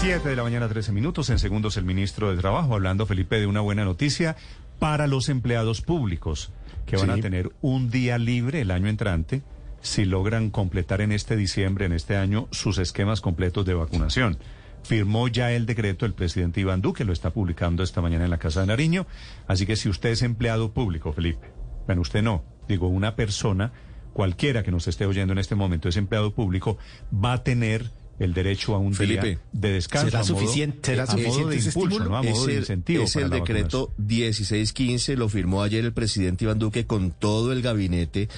7 de la mañana, 13 minutos. En segundos, el ministro de Trabajo hablando, Felipe, de una buena noticia para los empleados públicos que van a tener un día libre el año entrante si logran completar en este diciembre, en este año, sus esquemas completos de vacunación. Firmó ya el decreto el presidente Iván Duque, lo está publicando esta mañana en la Casa de Nariño. Así que si usted es empleado público, Felipe, bueno, usted no, digo, una persona, cualquiera que nos esté oyendo en este momento es empleado público, va a tener el derecho a un día de descanso. ¿Será suficiente, a modo de impulso, ¿no? a modo de incentivo. Es el decreto 1615, lo firmó ayer el presidente Iván Duque con todo el gabinete.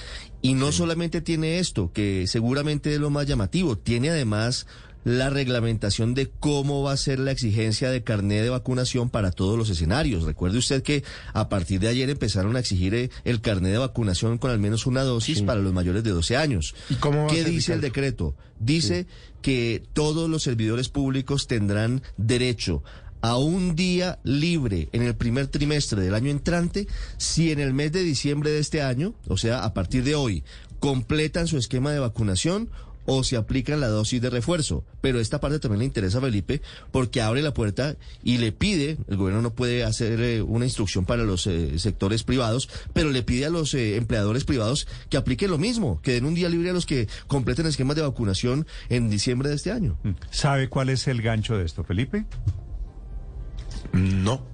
Y no solamente tiene esto, que seguramente es lo más llamativo, tiene además la reglamentación de cómo va a ser la exigencia de carné de vacunación para todos los escenarios. Recuerde usted que a partir de ayer empezaron a exigir eh, el carné de vacunación con al menos una dosis para los mayores de 12 años. ¿Y cómo ¿Qué dice el decreto? Dice que todos los servidores públicos tendrán derecho a un día libre en el primer trimestre del año entrante si en el mes de diciembre de este año, o sea, a partir de hoy, completan su esquema de vacunación o se aplican la dosis de refuerzo. Pero esta parte también le interesa a Felipe porque abre la puerta y le pide, el gobierno no puede hacer eh, una instrucción para los eh, sectores privados, pero le pide a los eh, empleadores privados que apliquen lo mismo, que den un día libre a los que completen esquemas de vacunación en diciembre de este año. Mm. ¿Sabe cuál es el gancho de esto, Felipe? No.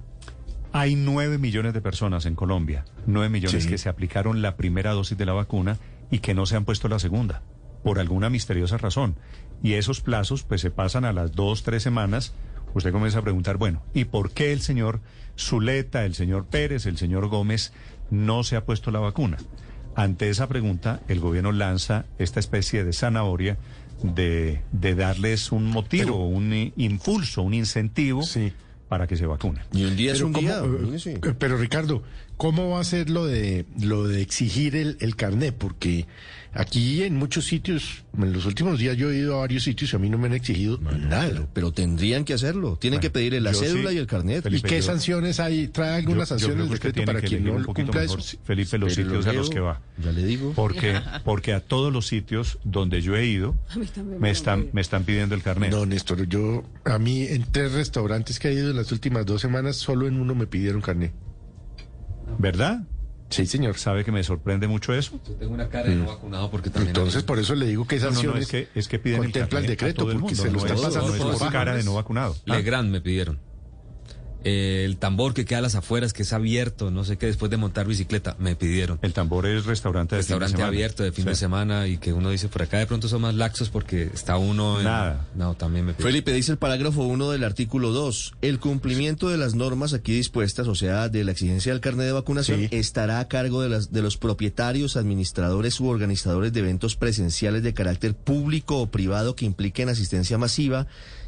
Hay nueve millones de personas en Colombia, nueve millones que se aplicaron la primera dosis de la vacuna y que no se han puesto la segunda por alguna misteriosa razón. Y esos plazos pues se pasan a las dos, tres semanas. Usted comienza a preguntar, bueno, ¿y por qué el señor Zuleta, el señor Pérez, el señor Gómez no se ha puesto la vacuna? Ante esa pregunta, el gobierno lanza esta especie de zanahoria de, de darles un motivo, un impulso, un incentivo para que se vacunen. Y un día es un día. Eh, pero Ricardo, ¿cómo va a ser lo de lo de exigir el, el carnet? Porque Aquí en muchos sitios, en los últimos días yo he ido a varios sitios y a mí no me han exigido nada. Pero, tendrían que hacerlo. Tienen que pedirle la cédula y el carnet. ¿Y qué sanciones hay? ¿Trae algunas sanciones de decreto para quien no cumpla eso? Felipe, los sitios a los que va. Ya le digo. Porque, porque a todos los sitios donde yo he ido, me están, me están pidiendo el carnet. No, Néstor, yo, a mí en tres restaurantes que he ido en las últimas dos semanas, solo en uno me pidieron carnet. ¿Verdad? Sí, señor. ¿Sabe que me sorprende mucho eso? Yo tengo una cara de no mm. vacunado porque también... Entonces, por eso le digo que esas no, es que, es que piden contempla el, decreto, porque se lo está pasando por cara de no vacunado. Legrand me pidieron. Eh, el tambor que queda a las afueras, que es abierto, no sé qué, después de montar bicicleta, me pidieron. El tambor es restaurante de Restaurante fin de abierto de fin de semana y que uno dice, por acá de pronto son más laxos porque está uno en... Nada. No, también me pidieron. Felipe, dice el parágrafo 1 del artículo 2, el cumplimiento de las normas aquí dispuestas, o sea, de la exigencia del carnet de vacunación, estará a cargo de, las, de los propietarios, administradores u organizadores de eventos presenciales de carácter público o privado que impliquen asistencia masiva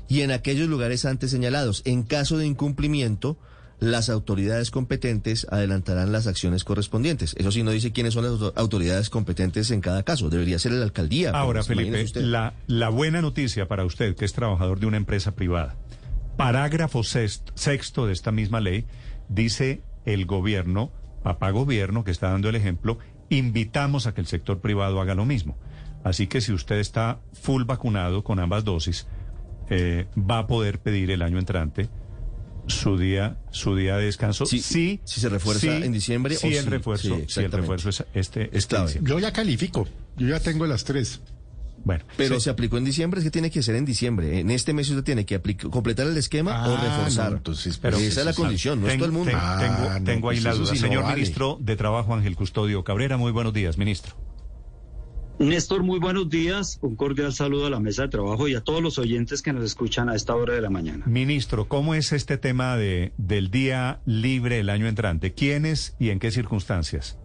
y en aquellos lugares antes señalados. En caso de incumplimiento, las autoridades competentes adelantarán las acciones correspondientes. Eso sí no dice quiénes son las autoridades competentes en cada caso. Debería ser la alcaldía. Ahora, Felipe, la, la buena noticia para usted, que es trabajador de una empresa privada. Parágrafo sexto de esta misma ley dice el gobierno, papá gobierno, que está dando el ejemplo, invitamos a que el sector privado haga lo mismo. Así que si usted está full vacunado con ambas dosis, eh, va a poder pedir el año entrante su día su día de descanso sí, si se refuerza en diciembre si el refuerzo si el refuerzo es este, este yo ya califico yo ya tengo las tres bueno, pero se aplicó en diciembre, es que tiene que ser en diciembre. En este mes usted tiene que completar el esquema o ah, reforzar. entonces, pero esa es la condición, no es todo el mundo. Ah, tengo, ahí pues la duda. Señor ministro de Trabajo, Ángel Custodio Cabrera, muy buenos días, ministro. Néstor, muy buenos días. Un cordial saludo a la mesa de trabajo y a todos los oyentes que nos escuchan a esta hora de la mañana. Ministro, ¿cómo es este tema de, del día libre el año entrante? ¿Quiénes y en qué circunstancias?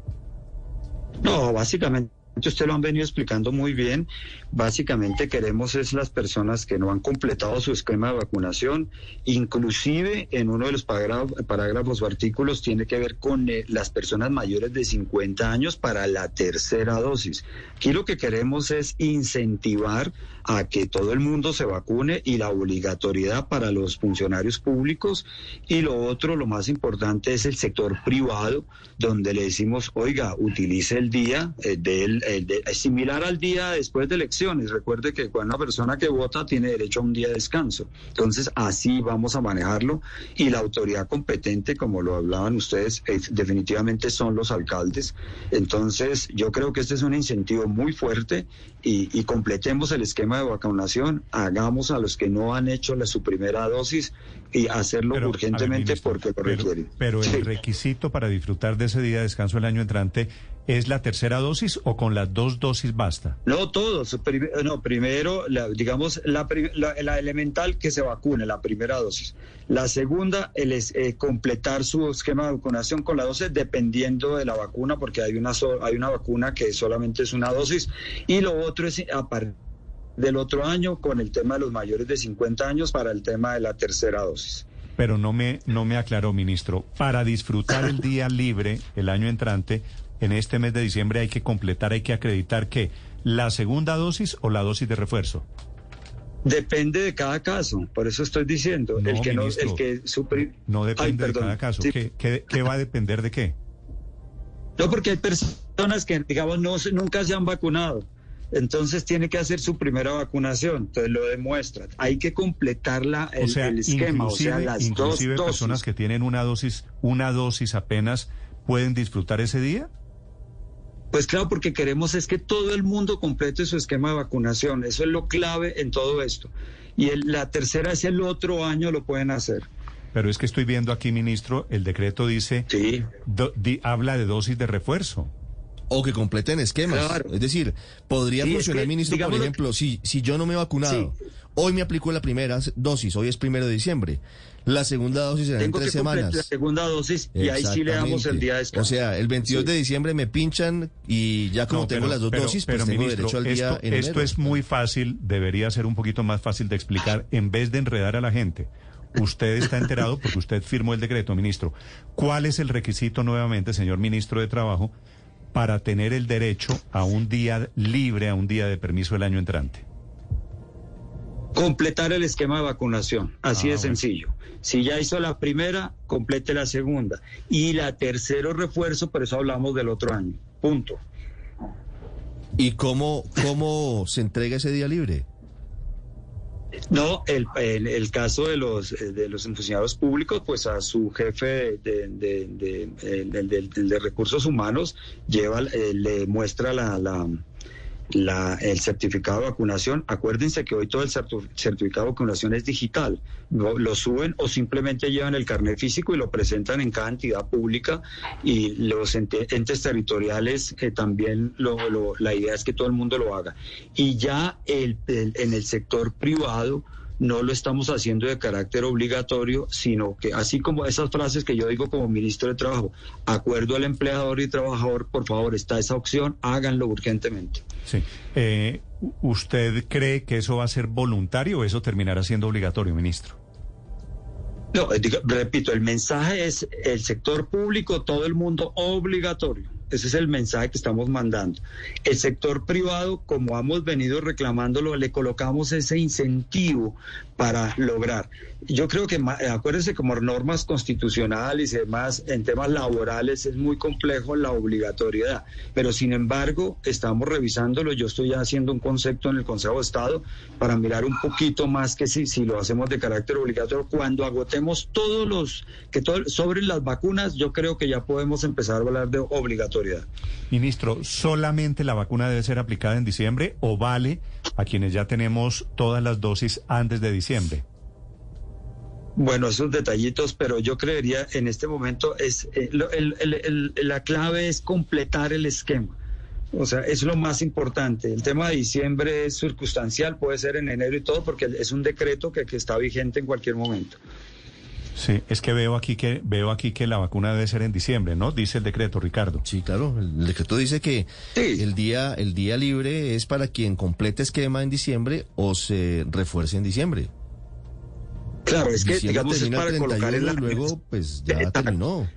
No, básicamente usted lo han venido explicando muy bien. Básicamente queremos es las personas que no han completado su esquema de vacunación, inclusive en uno de los parágrafos o artículos tiene que ver con eh, las personas mayores de 50 años para la tercera dosis. Aquí lo que queremos es incentivar a que todo el mundo se vacune y la obligatoriedad para los funcionarios públicos. Y lo otro, lo más importante, es el sector privado, donde le decimos, oiga, utilice el día eh, del es similar al día después de elecciones. Recuerde que cuando una persona que vota tiene derecho a un día de descanso. Entonces, así vamos a manejarlo y la autoridad competente, como lo hablaban ustedes, definitivamente son los alcaldes. Entonces, yo creo que este es un incentivo muy fuerte y, completemos el esquema de vacunación, hagamos a los que no han hecho la, su primera dosis y hacerlo urgentemente porque lo requieren. Pero el requisito para disfrutar de ese día de descanso el año entrante ¿Es la tercera dosis o con las dos dosis basta? No, todos. no, primero, digamos, la, elemental que se vacune, la primera dosis. La segunda, el es, eh, completar su esquema de vacunación con la dosis dependiendo de la vacuna, porque hay una, hay una vacuna que solamente es una dosis. Y lo otro es a partir del otro año con el tema de los mayores de 50 años para el tema de la tercera dosis. Pero no me, no me aclaró, ministro. Para disfrutar el día libre el año entrante, en este mes de diciembre hay que completar, hay que acreditar que la segunda dosis o la dosis de refuerzo. Depende de cada caso, por eso estoy diciendo. No, el que no, el que no depende de cada caso. ¿Qué, va a depender de qué? No, porque hay personas que, digamos, no, nunca se han vacunado. Entonces tiene que hacer su primera vacunación, entonces lo demuestra. Hay que completar la, el, esquema, o sea, las inclusive personas que tienen una dosis, una dosis apenas, ¿pueden disfrutar ese día? Pues claro, porque queremos es que todo el mundo complete su esquema de vacunación. Eso es lo clave en todo esto. Y la tercera es el otro año lo pueden hacer. Pero es que estoy viendo aquí, ministro, el decreto dice, sí. habla de dosis de refuerzo. O que completen esquemas. Es decir, podría funcionar, ministro, por ejemplo, si, si yo no me he vacunado, hoy me aplico la primera dosis, hoy es primero de diciembre. La segunda dosis será en tres semanas. La segunda dosis y ahí sí le damos el día de descanso. O sea, el 22 de diciembre me pinchan y ya como tengo las dos dosis, pues tengo derecho al día esto, Esto es muy fácil, debería ser un poquito más fácil de explicar en vez de enredar a la gente. Usted está enterado porque usted firmó el decreto, ministro. ¿Cuál es el requisito nuevamente, señor ministro de Trabajo, para tener el derecho a un día libre, a un día de permiso el año entrante? Completar el esquema de vacunación, así ah, de sencillo. Si ya hizo la primera, complete la segunda. Y la tercero refuerzo, por eso hablamos del otro año. Punto. ¿Y cómo, cómo se entrega ese día libre? No, el, el, caso de los de los funcionarios públicos, pues a su jefe de, de, recursos humanos lleva, eh, le muestra la, la el certificado de vacunación. Acuérdense que hoy todo el certificado de vacunación es digital. Lo, suben o simplemente llevan el carnet físico y lo presentan en cada entidad pública y los entes territoriales eh, también lo, la idea es que todo el mundo lo haga. Y ya el, en el sector privado no lo estamos haciendo de carácter obligatorio, sino que así como esas frases que yo digo como ministro de Trabajo, acuerdo al empleador y trabajador, por favor, está esa opción, háganlo urgentemente. Sí. Eh, ¿Usted cree que eso va a ser voluntario o eso terminará siendo obligatorio, ministro? No, eh, repito, el mensaje es el sector público, todo el mundo obligatorio. Ese es el mensaje que estamos mandando. El sector privado, como hemos venido reclamándolo, le colocamos ese incentivo para lograr. Yo creo que, acuérdense, como normas constitucionales y demás, en temas laborales es muy complejo la obligatoriedad, pero sin embargo estamos revisándolo. Yo estoy haciendo un concepto en el Consejo de Estado para mirar un poquito más que si, si lo hacemos de carácter obligatorio. Cuando agotemos todos los, que todo, sobre las vacunas, yo creo que ya podemos empezar a hablar de obligatoriedad. Ministro, ¿solamente la vacuna debe ser aplicada en diciembre o vale a quienes ya tenemos todas las dosis antes de diciembre? Bueno, esos detallitos, pero yo creería en este momento es eh, la clave es completar el esquema. O sea, es lo más importante. El tema de diciembre es circunstancial, puede ser en enero y todo, porque es un decreto que, que está vigente en cualquier momento. Sí, es que veo aquí que veo aquí que la vacuna debe ser en diciembre, ¿no? Dice el decreto, Ricardo. Sí, claro, el decreto dice que el día el día libre es para quien complete esquema en diciembre o se refuerce en diciembre. Claro, es que digamos es para colocar en la luego pues ya terminó.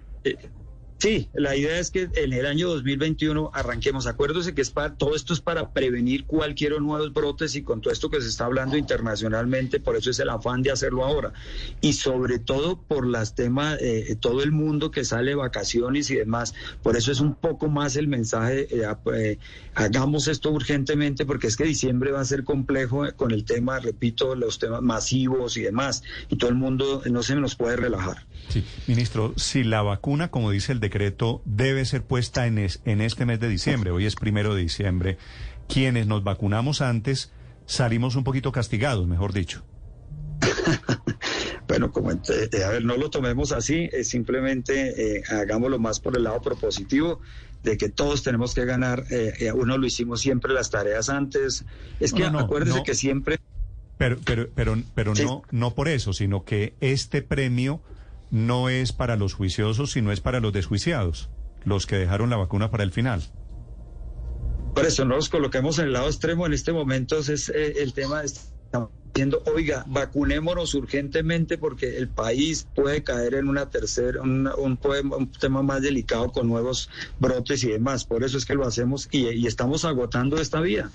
Eh, Sí, la idea es que en el año 2021 arranquemos. Acuérdese que es para, todo esto es para prevenir cualquier nuevos brotes y con todo esto que se está hablando internacionalmente, por eso es el afán de hacerlo ahora. Y sobre todo por las temas, eh, todo el mundo que sale de vacaciones y demás. Por eso es un poco más el mensaje, eh, eh, hagamos esto urgentemente porque es que diciembre va a ser complejo con el tema, repito, los temas masivos y demás. Y todo el mundo no se nos puede relajar. Sí, ministro, si la vacuna, como dice el decreto, debe ser puesta en, en este mes de diciembre, hoy es primero de diciembre, quienes nos vacunamos antes salimos un poquito castigados, mejor dicho. bueno, como, eh, a ver, no lo tomemos así, es simplemente eh, hagámoslo más por el lado propositivo de que todos tenemos que ganar. Eh, eh, uno lo hicimos siempre las tareas antes. Es que acuérdese que siempre. Pero, pero, pero, pero no, no por eso, sino que este premio no es para los juiciosos, sino es para los desjuiciados, los que dejaron la vacuna para el final. Por eso no nos coloquemos en el lado extremo en este momento, es eh, el tema, estamos diciendo, oiga, vacunémonos urgentemente porque el país puede caer en una tercera, un, un, tema más delicado con nuevos brotes y demás. Por eso es que lo hacemos y, y estamos agotando esta vía.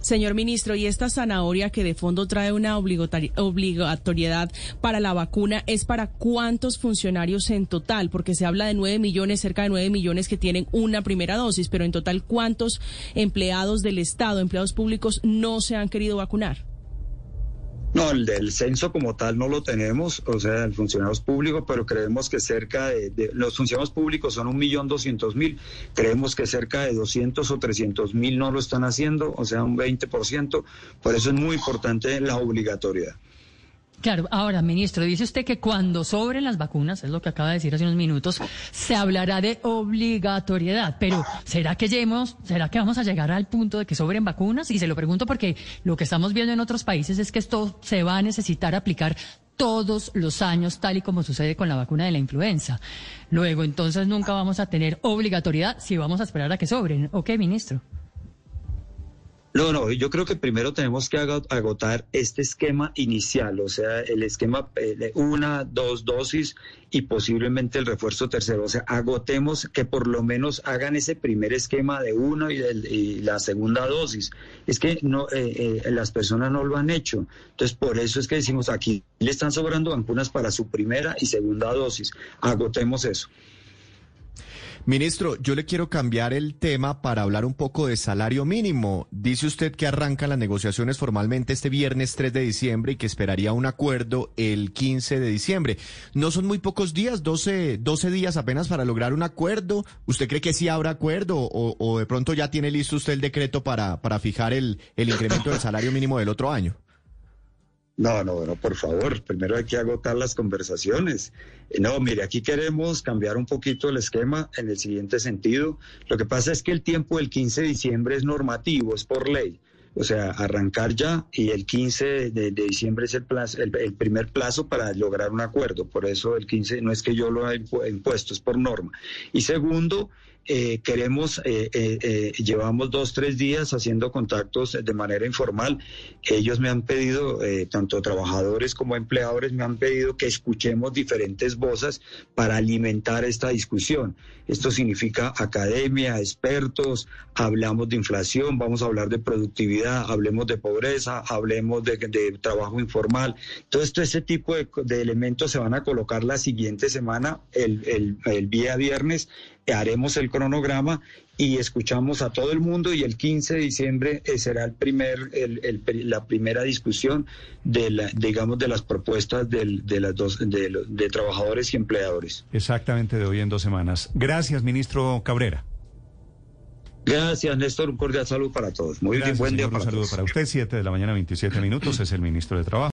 Señor ministro, ¿y esta zanahoria que de fondo trae una obligatoriedad para la vacuna es para cuántos funcionarios en total? Porque se habla de nueve millones, cerca de nueve millones que tienen una primera dosis, pero en total, ¿cuántos empleados del Estado, empleados públicos, no se han querido vacunar? No, el del censo como tal no lo tenemos, o sea, el funcionarios públicos, pero creemos que cerca de, los funcionarios públicos son un millón doscientos mil, creemos que cerca de doscientos o trescientos mil no lo están haciendo, o sea, un 20%, por eso es muy importante la obligatoriedad. Claro, ahora, ministro, dice usted que cuando sobren las vacunas, es lo que acaba de decir hace unos minutos, se hablará de obligatoriedad. Pero, ¿será que lleguemos, será que vamos a llegar al punto de que sobren vacunas? Y se lo pregunto porque lo que estamos viendo en otros países es que esto se va a necesitar aplicar todos los años, tal y como sucede con la vacuna de la influenza. Luego, entonces, nunca vamos a tener obligatoriedad si vamos a esperar a que sobren. ¿O qué, ministro? No, no, yo creo que primero tenemos que agotar este esquema inicial, o sea, el esquema eh, de una, dos dosis y posiblemente el refuerzo tercero. O sea, agotemos que por lo menos hagan ese primer esquema de uno y, la segunda dosis. Es que no, eh, eh, las personas no lo han hecho. Entonces, por eso es que decimos aquí le están sobrando vacunas para su primera y segunda dosis. Agotemos eso. Ministro, yo le quiero cambiar el tema para hablar un poco de salario mínimo. Dice usted que arrancan las negociaciones formalmente este viernes 3 de diciembre y que esperaría un acuerdo el 15 de diciembre. ¿No son muy pocos días, 12, 12 días apenas para lograr un acuerdo? ¿Usted cree que sí habrá acuerdo o, o de pronto ya tiene listo usted el decreto para, para fijar el, el incremento del salario mínimo del otro año? No, no, no, por favor, primero hay que agotar las conversaciones. No, mire, aquí queremos cambiar un poquito el esquema en el siguiente sentido. Lo que pasa es que el tiempo del 15 de diciembre es normativo, es por ley. O sea, arrancar ya y el 15 de, diciembre es el, plazo, el, primer plazo para lograr un acuerdo. Por eso el 15 no es que yo lo haya impuesto, es por norma. Y segundo, eh, queremos, eh, eh, llevamos dos, tres días haciendo contactos de manera informal. Ellos me han pedido, tanto trabajadores como empleadores, me han pedido que escuchemos diferentes voces para alimentar esta discusión. Esto significa academia, expertos, hablamos de inflación, vamos a hablar de productividad, hablemos de pobreza, hablemos de, trabajo informal. Todo esto, ese tipo de, elementos se van a colocar la siguiente semana, el, el, el día viernes, haremos el cronograma y escuchamos a todo el mundo y el 15 de diciembre eh, será el primer, el, la primera discusión de, la, digamos, de las propuestas de, las dos, de, de trabajadores y empleadores. Exactamente de hoy en dos semanas. Gracias, ministro Cabrera. Gracias, Néstor. Un cordial saludo para todos. Muy bien, buen día Un saludo para usted. Siete de la mañana, 27 minutos. Es el ministro de Trabajo.